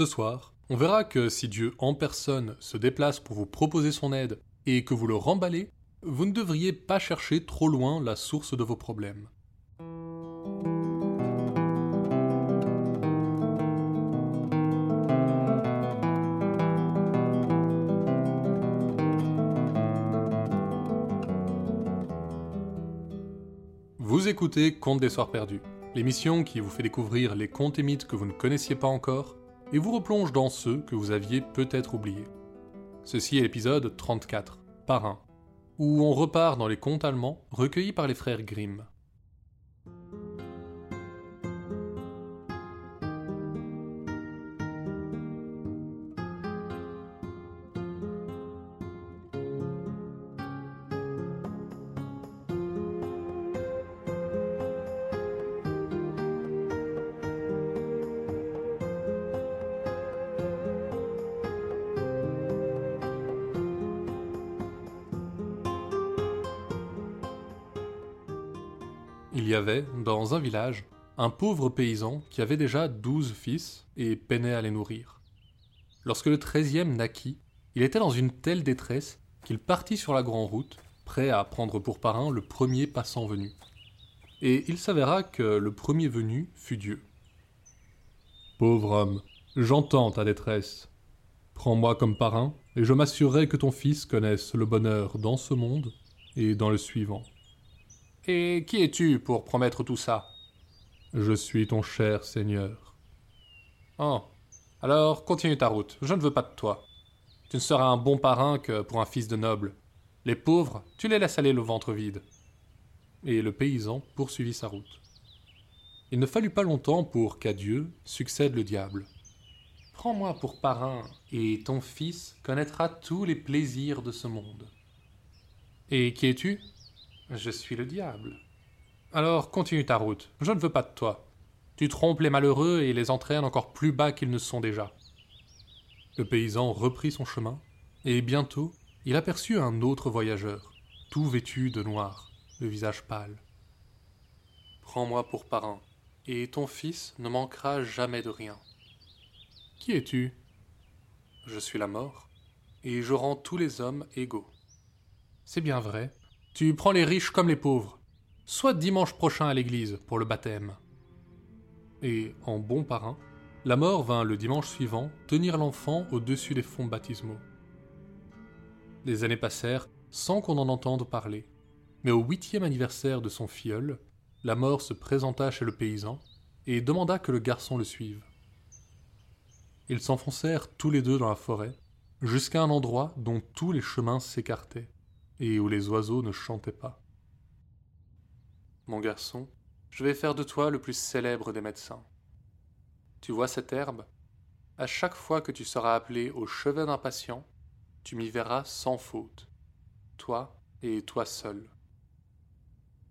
Ce soir, on verra que si Dieu en personne se déplace pour vous proposer son aide et que vous le remballez, vous ne devriez pas chercher trop loin la source de vos problèmes. Vous écoutez Contes des Soirs Perdus, l'émission qui vous fait découvrir les contes et mythes que vous ne connaissiez pas encore et vous replonge dans ceux que vous aviez peut-être oubliés. Ceci est l'épisode 34, Parrain, où on repart dans les contes allemands recueillis par les frères Grimm. Il y avait, dans un village, un pauvre paysan qui avait déjà douze fils et peinait à les nourrir. Lorsque le treizième naquit, il était dans une telle détresse qu'il partit sur la grande route, prêt à prendre pour parrain le premier passant venu. Et il s'avéra que le premier venu fut Dieu. Pauvre homme, j'entends ta détresse. Prends-moi comme parrain, et je m'assurerai que ton fils connaisse le bonheur dans ce monde et dans le suivant. Et qui es-tu pour promettre tout ça? Je suis ton cher Seigneur. Oh. Alors continue ta route, je ne veux pas de toi. Tu ne seras un bon parrain que pour un fils de noble. Les pauvres, tu les laisses aller le ventre vide. Et le paysan poursuivit sa route. Il ne fallut pas longtemps pour qu'à Dieu succède le diable. Prends-moi pour parrain, et ton fils connaîtra tous les plaisirs de ce monde. Et qui es-tu? Je suis le diable. Alors continue ta route, je ne veux pas de toi. Tu trompes les malheureux et les entraînes encore plus bas qu'ils ne sont déjà. Le paysan reprit son chemin, et bientôt il aperçut un autre voyageur, tout vêtu de noir, le visage pâle. Prends-moi pour parrain, et ton fils ne manquera jamais de rien. Qui es-tu? Je suis la mort, et je rends tous les hommes égaux. C'est bien vrai, tu prends les riches comme les pauvres. Soit dimanche prochain à l'église pour le baptême. Et, en bon parrain, la mort vint le dimanche suivant tenir l'enfant au-dessus des fonds baptismaux. Les années passèrent sans qu'on en entende parler, mais au huitième anniversaire de son filleul, la mort se présenta chez le paysan et demanda que le garçon le suive. Ils s'enfoncèrent tous les deux dans la forêt, jusqu'à un endroit dont tous les chemins s'écartaient et où les oiseaux ne chantaient pas. Mon garçon, je vais faire de toi le plus célèbre des médecins. Tu vois cette herbe? À chaque fois que tu seras appelé au chevet d'un patient, tu m'y verras sans faute, toi et toi seul.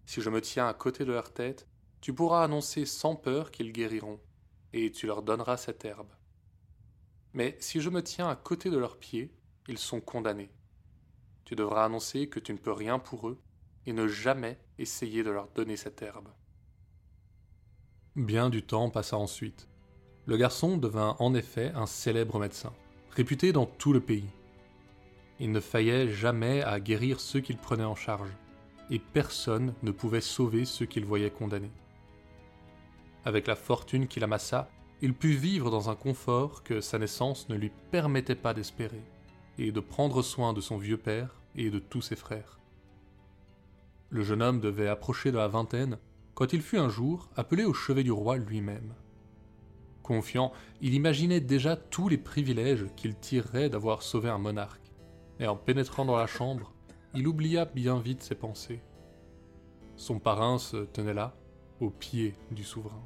Si je me tiens à côté de leur tête, tu pourras annoncer sans peur qu'ils guériront, et tu leur donneras cette herbe. Mais si je me tiens à côté de leurs pieds, ils sont condamnés. Tu devras annoncer que tu ne peux rien pour eux et ne jamais essayer de leur donner cette herbe. Bien du temps passa ensuite. Le garçon devint en effet un célèbre médecin, réputé dans tout le pays. Il ne faillait jamais à guérir ceux qu'il prenait en charge, et personne ne pouvait sauver ceux qu'il voyait condamnés. Avec la fortune qu'il amassa, il put vivre dans un confort que sa naissance ne lui permettait pas d'espérer, et de prendre soin de son vieux père et de tous ses frères. Le jeune homme devait approcher de la vingtaine quand il fut un jour appelé au chevet du roi lui-même. Confiant, il imaginait déjà tous les privilèges qu'il tirerait d'avoir sauvé un monarque, et en pénétrant dans la chambre, il oublia bien vite ses pensées. Son parrain se tenait là, au pied du souverain.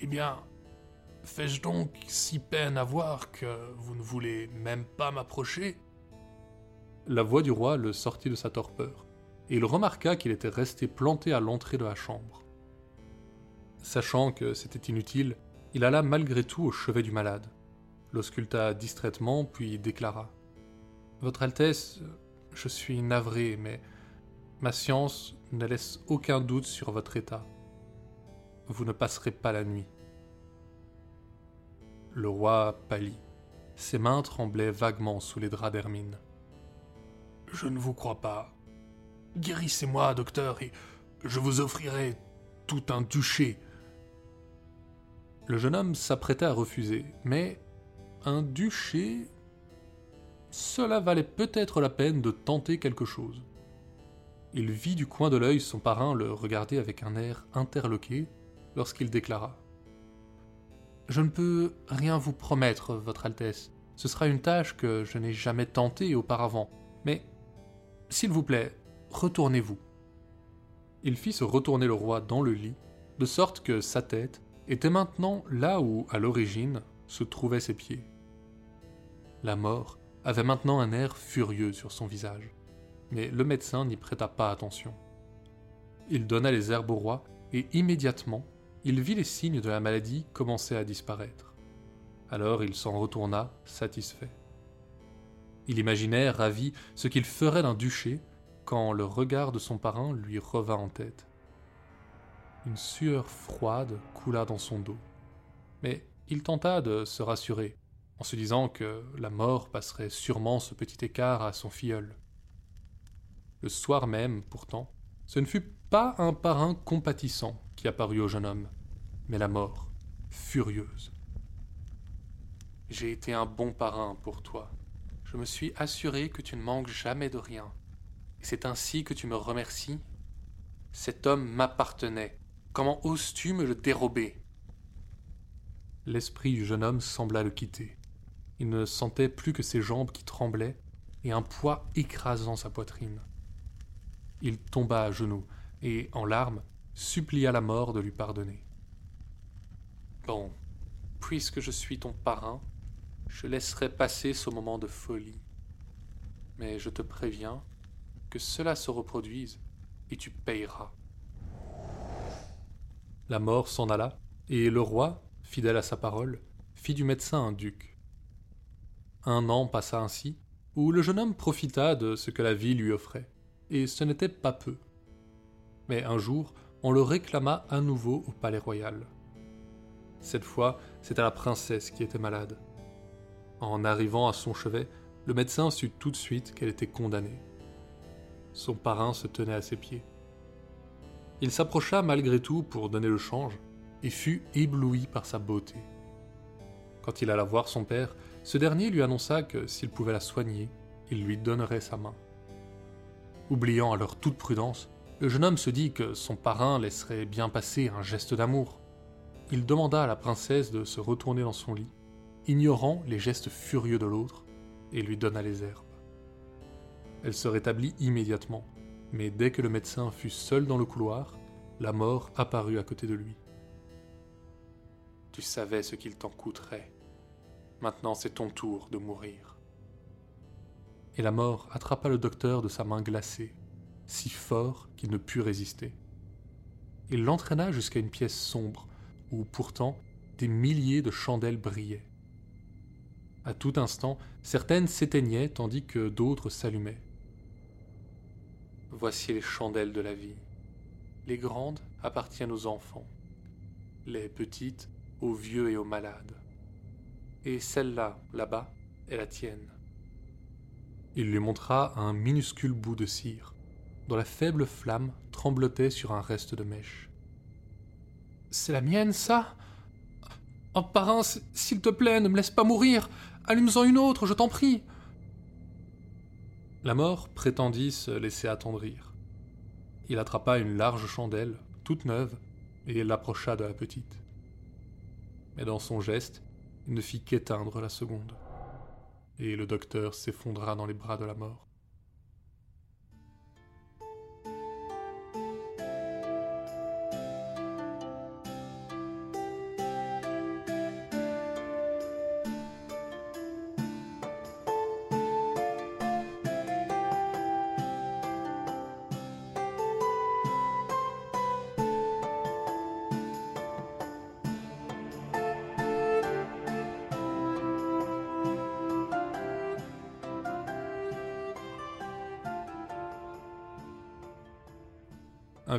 Eh bien, fais-je donc si peine à voir que vous ne voulez même pas m'approcher? La voix du roi le sortit de sa torpeur, et il remarqua qu'il était resté planté à l'entrée de la chambre. Sachant que c'était inutile, il alla malgré tout au chevet du malade, l'ausculta distraitement, puis déclara Votre Altesse, je suis navré, mais ma science ne laisse aucun doute sur votre état. Vous ne passerez pas la nuit. le roi pâlit. Ses mains tremblaient vaguement sous les draps d'hermine. Je ne vous crois pas. Guérissez-moi, docteur, et je vous offrirai tout un duché. Le jeune homme s'apprêtait à refuser, mais un duché Cela valait peut-être la peine de tenter quelque chose. Il vit du coin de l'œil son parrain le regarder avec un air interloqué lorsqu'il déclara Je ne peux rien vous promettre, Votre Altesse. Ce sera une tâche que je n'ai jamais tentée auparavant. Mais, s'il vous plaît, retournez-vous. Il fit se retourner le roi dans le lit, de sorte que sa tête était maintenant là où, à l'origine, se trouvaient ses pieds. La mort avait maintenant un air furieux sur son visage, mais le médecin n'y prêta pas attention. Il donna les herbes au roi, et immédiatement, il vit les signes de la maladie commencer à disparaître. Alors il s'en retourna, satisfait. Il imaginait, ravi, ce qu'il ferait d'un duché quand le regard de son parrain lui revint en tête. Une sueur froide coula dans son dos. Mais il tenta de se rassurer, en se disant que la mort passerait sûrement ce petit écart à son filleul. Le soir même, pourtant, ce ne fut pas un parrain compatissant qui apparut au jeune homme, mais la mort, furieuse. J'ai été un bon parrain pour toi. Je me suis assuré que tu ne manques jamais de rien. Et c'est ainsi que tu me remercies Cet homme m'appartenait. Comment oses-tu me le dérober? L'esprit du jeune homme sembla le quitter. Il ne sentait plus que ses jambes qui tremblaient et un poids écrasant sa poitrine. Il tomba à genoux et, en larmes, supplia la mort de lui pardonner. Bon, puisque je suis ton parrain, je laisserai passer ce moment de folie. Mais je te préviens que cela se reproduise et tu payeras. La mort s'en alla, et le roi, fidèle à sa parole, fit du médecin un duc. Un an passa ainsi, où le jeune homme profita de ce que la vie lui offrait, et ce n'était pas peu. Mais un jour, on le réclama à nouveau au palais royal. Cette fois, c'était la princesse qui était malade. En arrivant à son chevet, le médecin sut tout de suite qu'elle était condamnée. Son parrain se tenait à ses pieds. Il s'approcha malgré tout pour donner le change et fut ébloui par sa beauté. Quand il alla voir son père, ce dernier lui annonça que s'il pouvait la soigner, il lui donnerait sa main. Oubliant alors toute prudence, le jeune homme se dit que son parrain laisserait bien passer un geste d'amour. Il demanda à la princesse de se retourner dans son lit ignorant les gestes furieux de l'autre, et lui donna les herbes. Elle se rétablit immédiatement, mais dès que le médecin fut seul dans le couloir, la mort apparut à côté de lui. Tu savais ce qu'il t'en coûterait. Maintenant c'est ton tour de mourir. Et la mort attrapa le docteur de sa main glacée, si fort qu'il ne put résister. Il l'entraîna jusqu'à une pièce sombre, où pourtant des milliers de chandelles brillaient. À tout instant, certaines s'éteignaient tandis que d'autres s'allumaient. Voici les chandelles de la vie. Les grandes appartiennent aux enfants, les petites aux vieux et aux malades. Et celle-là, là-bas, est la tienne. Il lui montra un minuscule bout de cire, dont la faible flamme tremblotait sur un reste de mèche. C'est la mienne, ça? Oh, parrain, s'il te plaît, ne me laisse pas mourir Allume-en une autre, je t'en prie. La mort prétendit se laisser attendrir. Il attrapa une large chandelle, toute neuve, et l'approcha de la petite. Mais dans son geste, il ne fit qu'éteindre la seconde. Et le docteur s'effondra dans les bras de la mort.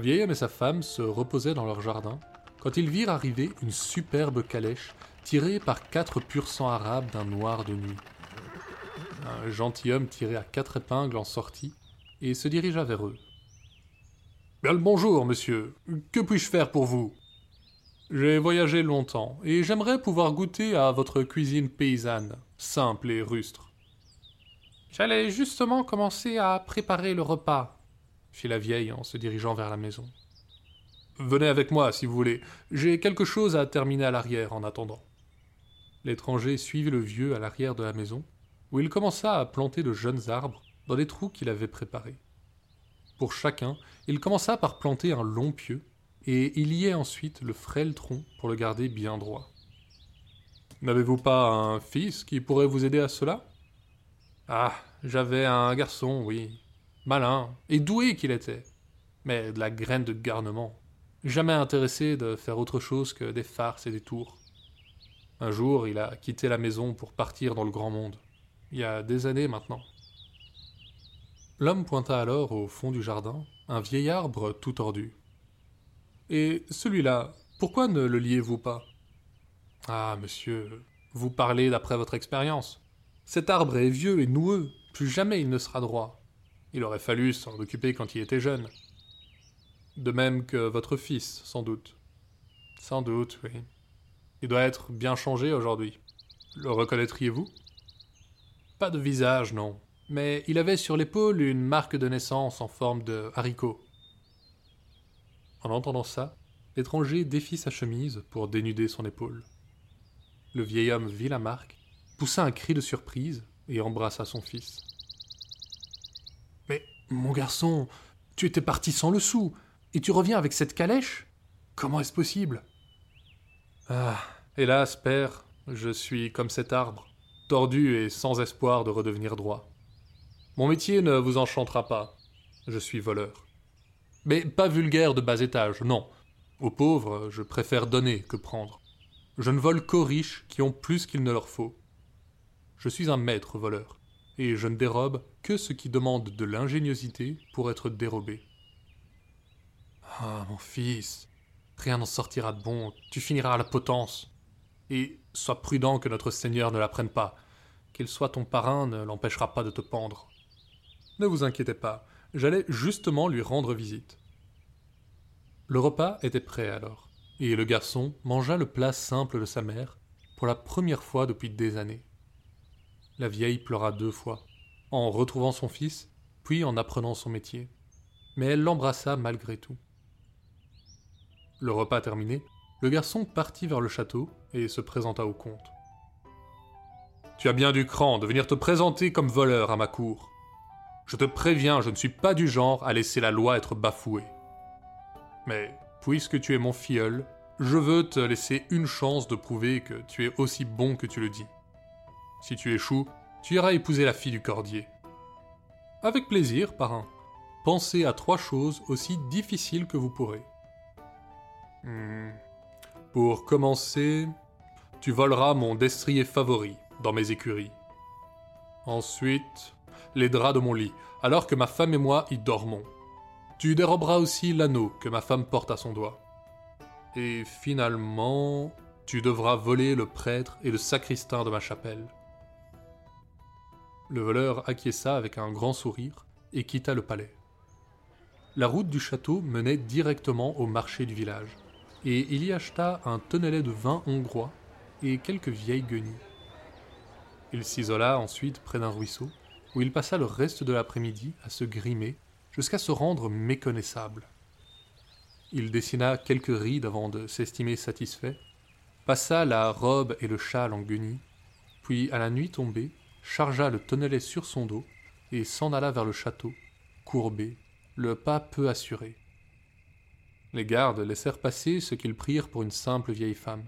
Vieil homme et sa femme se reposaient dans leur jardin quand ils virent arriver une superbe calèche tirée par quatre pur sang arabes d'un noir de nuit. Un gentilhomme tiré à quatre épingles en sortit et se dirigea vers eux. Bien le bonjour, monsieur. Que puis-je faire pour vous? J'ai voyagé longtemps et j'aimerais pouvoir goûter à votre cuisine paysanne, simple et rustre. J'allais justement commencer à préparer le repas, fit la vieille en se dirigeant vers la maison. Venez avec moi, si vous voulez. J'ai quelque chose à terminer à l'arrière en attendant. L'étranger suivit le vieux à l'arrière de la maison, où il commença à planter de jeunes arbres dans les trous qu'il avait préparés. Pour chacun, il commença par planter un long pieu, et il y ensuite le frêle tronc pour le garder bien droit. N'avez-vous pas un fils qui pourrait vous aider à cela? Ah, j'avais un garçon, oui. Malin et doué qu'il était, mais de la graine de garnement jamais intéressé de faire autre chose que des farces et des tours. Un jour, il a quitté la maison pour partir dans le grand monde. Il y a des années maintenant. L'homme pointa alors au fond du jardin un vieil arbre tout tordu. Et celui-là, pourquoi ne le liez-vous pas? Ah, monsieur, vous parlez d'après votre expérience. Cet arbre est vieux et noueux, plus jamais il ne sera droit. Il aurait fallu s'en occuper quand il était jeune. De même que votre fils, sans doute. Sans doute, oui. Il doit être bien changé aujourd'hui. Le reconnaîtriez-vous? Pas de visage, non. Mais il avait sur l'épaule une marque de naissance en forme de haricot. En entendant ça, l'étranger défit sa chemise pour dénuder son épaule. Le vieil homme vit la marque, poussa un cri de surprise et embrassa son fils. Mon garçon, tu étais parti sans le sou. Et tu reviens avec cette calèche? Comment est-ce possible? Ah, hélas, père, je suis comme cet arbre, tordu et sans espoir de redevenir droit. Mon métier ne vous enchantera pas. Je suis voleur. Mais pas vulgaire de bas étage, non. Aux pauvres, je préfère donner que prendre. Je ne vole qu'aux riches qui ont plus qu'il ne leur faut. Je suis un maître voleur, et je ne dérobe que ce qui demande de l'ingéniosité pour être dérobé. Ah, mon fils, rien n'en sortira de bon, tu finiras à la potence. Et sois prudent que notre Seigneur ne l'apprenne pas. Qu'il soit ton parrain ne l'empêchera pas de te pendre. Ne vous inquiétez pas, j'allais justement lui rendre visite. Le repas était prêt alors, et le garçon mangea le plat simple de sa mère pour la première fois depuis des années. La vieille pleura deux fois, en retrouvant son fils, puis en apprenant son métier. Mais elle l'embrassa malgré tout. Le repas terminé, le garçon partit vers le château et se présenta au comte. Tu as bien du cran de venir te présenter comme voleur à ma cour. Je te préviens, je ne suis pas du genre à laisser la loi être bafouée. Mais, puisque tu es mon filleul, je veux te laisser une chance de prouver que tu es aussi bon que tu le dis. Si tu échoues, tu iras épouser la fille du cordier. Avec plaisir, parrain. Pensez à trois choses aussi difficiles que vous pourrez. Hmm. Pour commencer, tu voleras mon destrier favori dans mes écuries. Ensuite, les draps de mon lit, alors que ma femme et moi y dormons. Tu déroberas aussi l'anneau que ma femme porte à son doigt. Et finalement, tu devras voler le prêtre et le sacristain de ma chapelle. Le voleur acquiesça avec un grand sourire et quitta le palais. La route du château menait directement au marché du village et il y acheta un tonnelet de vin hongrois et quelques vieilles guenilles. Il s'isola ensuite près d'un ruisseau, où il passa le reste de l'après-midi à se grimer jusqu'à se rendre méconnaissable. Il dessina quelques rides avant de s'estimer satisfait, passa la robe et le châle en guenilles, puis à la nuit tombée, chargea le tonnelet sur son dos et s'en alla vers le château, courbé, le pas peu assuré. Les gardes laissèrent passer ce qu'ils prirent pour une simple vieille femme,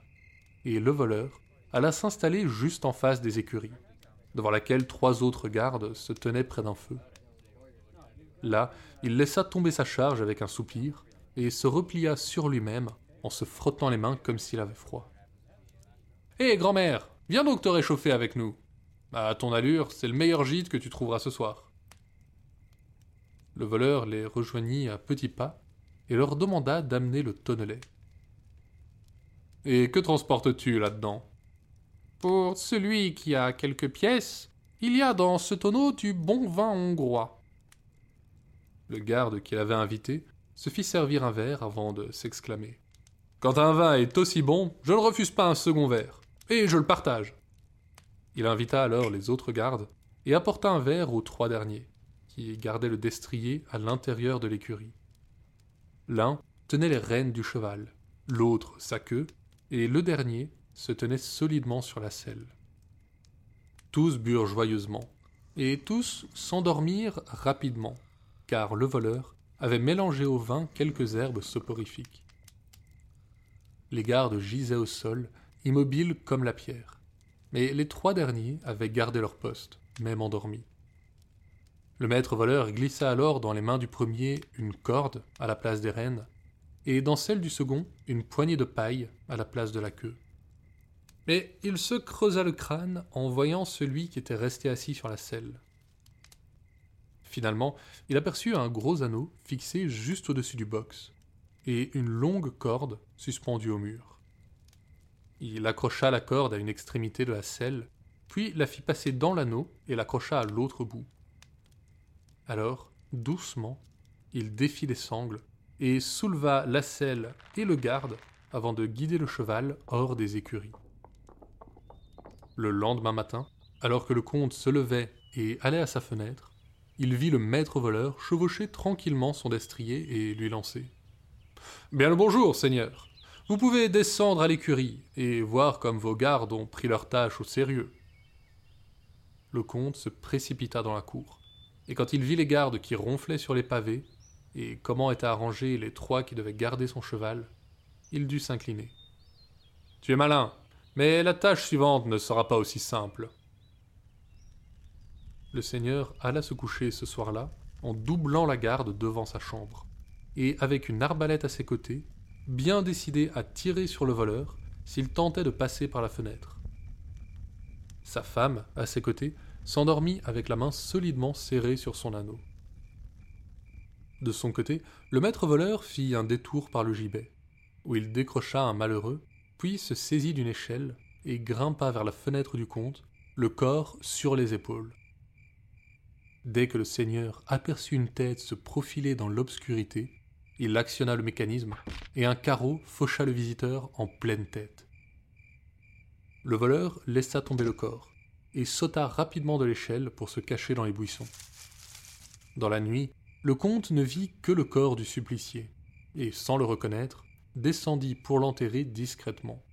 et le voleur alla s'installer juste en face des écuries, devant laquelle trois autres gardes se tenaient près d'un feu. Là, il laissa tomber sa charge avec un soupir, et se replia sur lui-même en se frottant les mains comme s'il avait froid. Hé, grand-mère, viens donc te réchauffer avec nous. À ton allure, c'est le meilleur gîte que tu trouveras ce soir. Le voleur les rejoignit à petits pas et leur demanda d'amener le tonnelet. Et que transportes-tu là-dedans? Pour celui qui a quelques pièces, il y a dans ce tonneau du bon vin hongrois. Le garde qui l'avait invité se fit servir un verre avant de s'exclamer. Quand un vin est aussi bon, je ne refuse pas un second verre, et je le partage. Il invita alors les autres gardes et apporta un verre aux trois derniers, qui gardaient le destrier à l'intérieur de l'écurie. L'un tenait les rênes du cheval, l'autre sa queue, et le dernier se tenait solidement sur la selle. Tous burent joyeusement, et tous s'endormirent rapidement, car le voleur avait mélangé au vin quelques herbes soporifiques. Les gardes gisaient au sol, immobiles comme la pierre, mais les trois derniers avaient gardé leur poste, même endormis. Le maître voleur glissa alors dans les mains du premier une corde à la place des rênes, et dans celle du second une poignée de paille à la place de la queue. Mais il se creusa le crâne en voyant celui qui était resté assis sur la selle. Finalement, il aperçut un gros anneau fixé juste au-dessus du box, et une longue corde suspendue au mur. Il accrocha la corde à une extrémité de la selle, puis la fit passer dans l'anneau et l'accrocha à l'autre bout. Alors, doucement, il défit les sangles et souleva la selle et le garde avant de guider le cheval hors des écuries. Le lendemain matin, alors que le comte se levait et allait à sa fenêtre, il vit le maître voleur chevaucher tranquillement son destrier et lui lancer. Bien le bonjour, seigneur. Vous pouvez descendre à l'écurie et voir comme vos gardes ont pris leur tâche au sérieux. Le comte se précipita dans la cour, et quand il vit les gardes qui ronflaient sur les pavés, et comment étaient arrangés les trois qui devaient garder son cheval, il dut s'incliner. Tu es malin, mais la tâche suivante ne sera pas aussi simple. Le seigneur alla se coucher ce soir-là en doublant la garde devant sa chambre, et avec une arbalète à ses côtés, bien décidé à tirer sur le voleur s'il tentait de passer par la fenêtre. Sa femme, à ses côtés, s'endormit avec la main solidement serrée sur son anneau. De son côté, le maître voleur fit un détour par le gibet, où il décrocha un malheureux, puis se saisit d'une échelle et grimpa vers la fenêtre du comte, le corps sur les épaules. Dès que le seigneur aperçut une tête se profiler dans l'obscurité, il actionna le mécanisme et un carreau faucha le visiteur en pleine tête. Le voleur laissa tomber le corps et sauta rapidement de l'échelle pour se cacher dans les buissons. Dans la nuit, le comte ne vit que le corps du supplicié et, sans le reconnaître, descendit pour l'enterrer discrètement.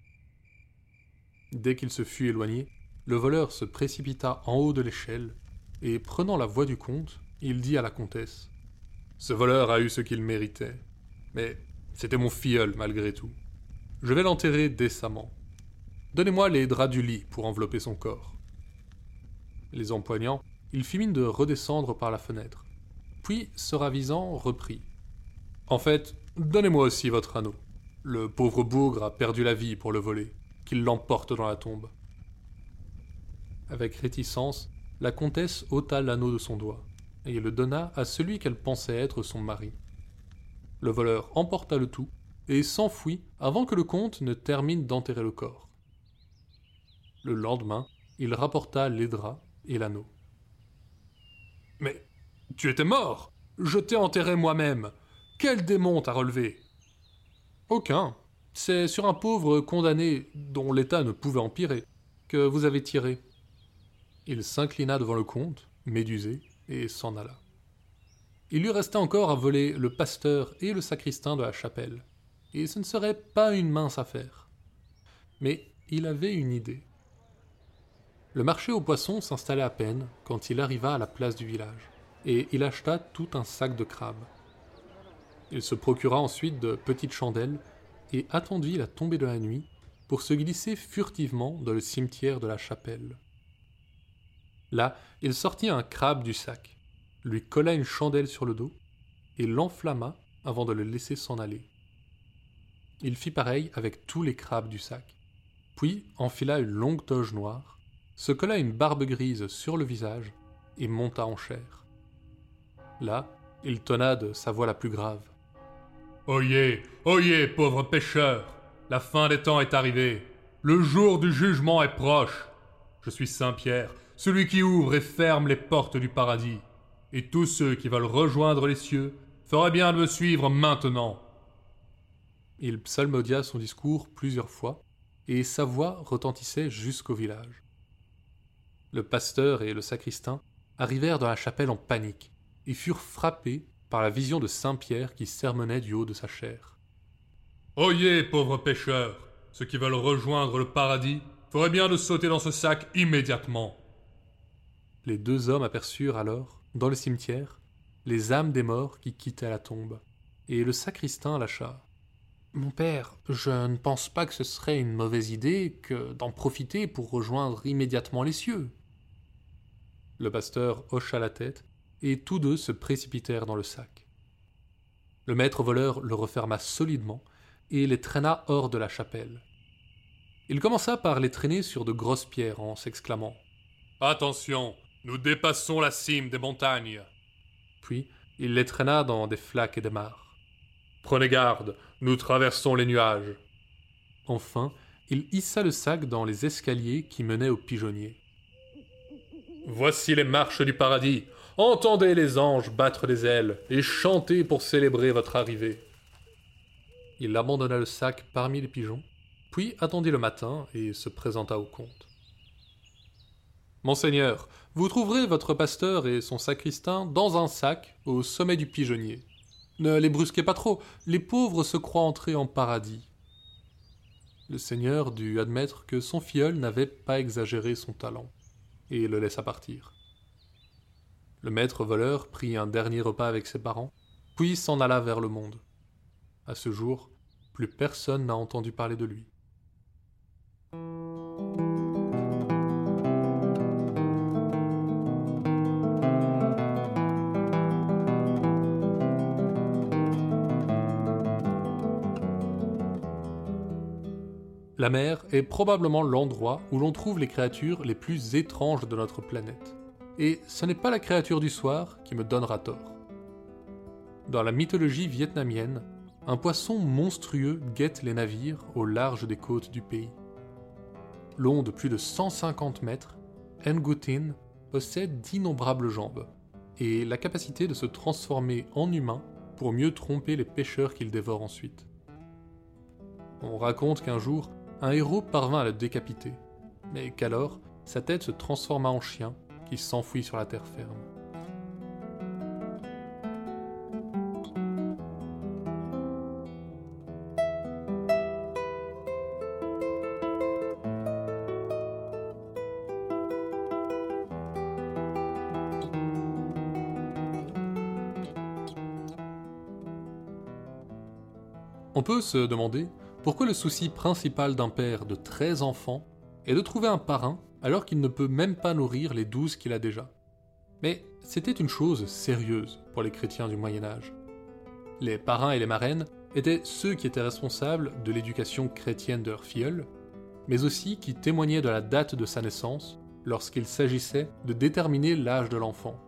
Dès qu'il se fut éloigné, le voleur se précipita en haut de l'échelle, et prenant la voix du comte, il dit à la comtesse Ce voleur a eu ce qu'il méritait, mais c'était mon filleul malgré tout. Je vais l'enterrer décemment. Donnez-moi les draps du lit pour envelopper son corps. Les empoignant, il fit mine de redescendre par la fenêtre. Puis, se ravisant, reprit. En fait, donnez-moi aussi votre anneau. Le pauvre bougre a perdu la vie pour le voler qu'il l'emporte dans la tombe. Avec réticence, la comtesse ôta l'anneau de son doigt, et le donna à celui qu'elle pensait être son mari. Le voleur emporta le tout, et s'enfuit avant que le comte ne termine d'enterrer le corps. Le lendemain, il rapporta les draps et l'anneau. Mais tu étais mort Je t'ai enterré moi-même Quel démon t'a relevé Aucun, c'est sur un pauvre condamné dont l'état ne pouvait empirer que vous avez tiré. Il s'inclina devant le comte, médusé, et s'en alla. Il lui restait encore à voler le pasteur et le sacristain de la chapelle, et ce ne serait pas une mince affaire. Mais il avait une idée. Le marché aux poissons s'installait à peine quand il arriva à la place du village, et il acheta tout un sac de crabes. Il se procura ensuite de petites chandelles et attendit la tombée de la nuit pour se glisser furtivement dans le cimetière de la chapelle. Là, il sortit un crabe du sac, lui colla une chandelle sur le dos et l'enflamma avant de le laisser s'en aller. Il fit pareil avec tous les crabes du sac, puis enfila une longue toge noire, se colla une barbe grise sur le visage et monta en chair. Là, il tonna de sa voix la plus grave. Oyez, oyez, pauvre pêcheur la fin des temps est arrivée. Le jour du jugement est proche. Je suis Saint Pierre, celui qui ouvre et ferme les portes du paradis. Et tous ceux qui veulent rejoindre les cieux feraient bien de me suivre maintenant. Il psalmodia son discours plusieurs fois, et sa voix retentissait jusqu'au village. Le pasteur et le sacristain arrivèrent dans la chapelle en panique, et furent frappés par la vision de Saint Pierre qui sermonnait du haut de sa chair. Oyez, pauvres pécheurs, ceux qui veulent rejoindre le paradis feraient bien de sauter dans ce sac immédiatement. Les deux hommes aperçurent alors, dans le cimetière, les âmes des morts qui quittaient la tombe, et le sacristain lâcha. Mon père, je ne pense pas que ce serait une mauvaise idée que d'en profiter pour rejoindre immédiatement les cieux. Le pasteur hocha la tête, et tous deux se précipitèrent dans le sac. Le maître voleur le referma solidement et les traîna hors de la chapelle. Il commença par les traîner sur de grosses pierres en s'exclamant Attention, nous dépassons la cime des montagnes. Puis il les traîna dans des flaques et des mares. Prenez garde, nous traversons les nuages. Enfin, il hissa le sac dans les escaliers qui menaient au pigeonnier. Voici les marches du paradis. Entendez les anges battre des ailes et chanter pour célébrer votre arrivée. Il abandonna le sac parmi les pigeons, puis attendit le matin et se présenta au comte. Monseigneur, vous trouverez votre pasteur et son sacristain dans un sac au sommet du pigeonnier. Ne les brusquez pas trop, les pauvres se croient entrés en paradis. Le seigneur dut admettre que son filleul n'avait pas exagéré son talent, et le laissa partir. Le maître voleur prit un dernier repas avec ses parents, puis s'en alla vers le monde. À ce jour, plus personne n'a entendu parler de lui. La mer est probablement l'endroit où l'on trouve les créatures les plus étranges de notre planète. Et ce n'est pas la créature du soir qui me donnera tort. Dans la mythologie vietnamienne, un poisson monstrueux guette les navires au large des côtes du pays. Long de plus de 150 mètres, Ngutin possède d'innombrables jambes et la capacité de se transformer en humain pour mieux tromper les pêcheurs qu'il dévore ensuite. On raconte qu'un jour, un héros parvint à le décapiter, mais qu'alors sa tête se transforma en chien qui s'enfuit sur la terre ferme. On peut se demander pourquoi le souci principal d'un père de 13 enfants est de trouver un parrain alors qu'il ne peut même pas nourrir les 12 qu'il a déjà Mais c'était une chose sérieuse pour les chrétiens du Moyen Âge. Les parrains et les marraines étaient ceux qui étaient responsables de l'éducation chrétienne de leur filleul, mais aussi qui témoignaient de la date de sa naissance lorsqu'il s'agissait de déterminer l'âge de l'enfant.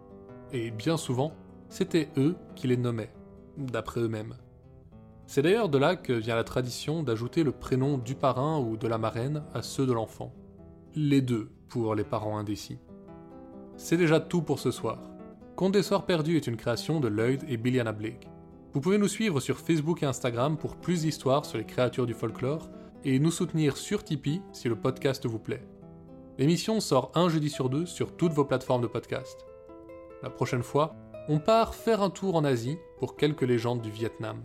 Et bien souvent, c'était eux qui les nommaient, d'après eux-mêmes. C'est d'ailleurs de là que vient la tradition d'ajouter le prénom du parrain ou de la marraine à ceux de l'enfant. Les deux pour les parents indécis. C'est déjà tout pour ce soir. Conte des Soirs Perdus est une création de Lloyd et Billiana Blake. Vous pouvez nous suivre sur Facebook et Instagram pour plus d'histoires sur les créatures du folklore et nous soutenir sur Tipeee si le podcast vous plaît. L'émission sort un jeudi sur deux sur toutes vos plateformes de podcast. La prochaine fois, on part faire un tour en Asie pour quelques légendes du Vietnam.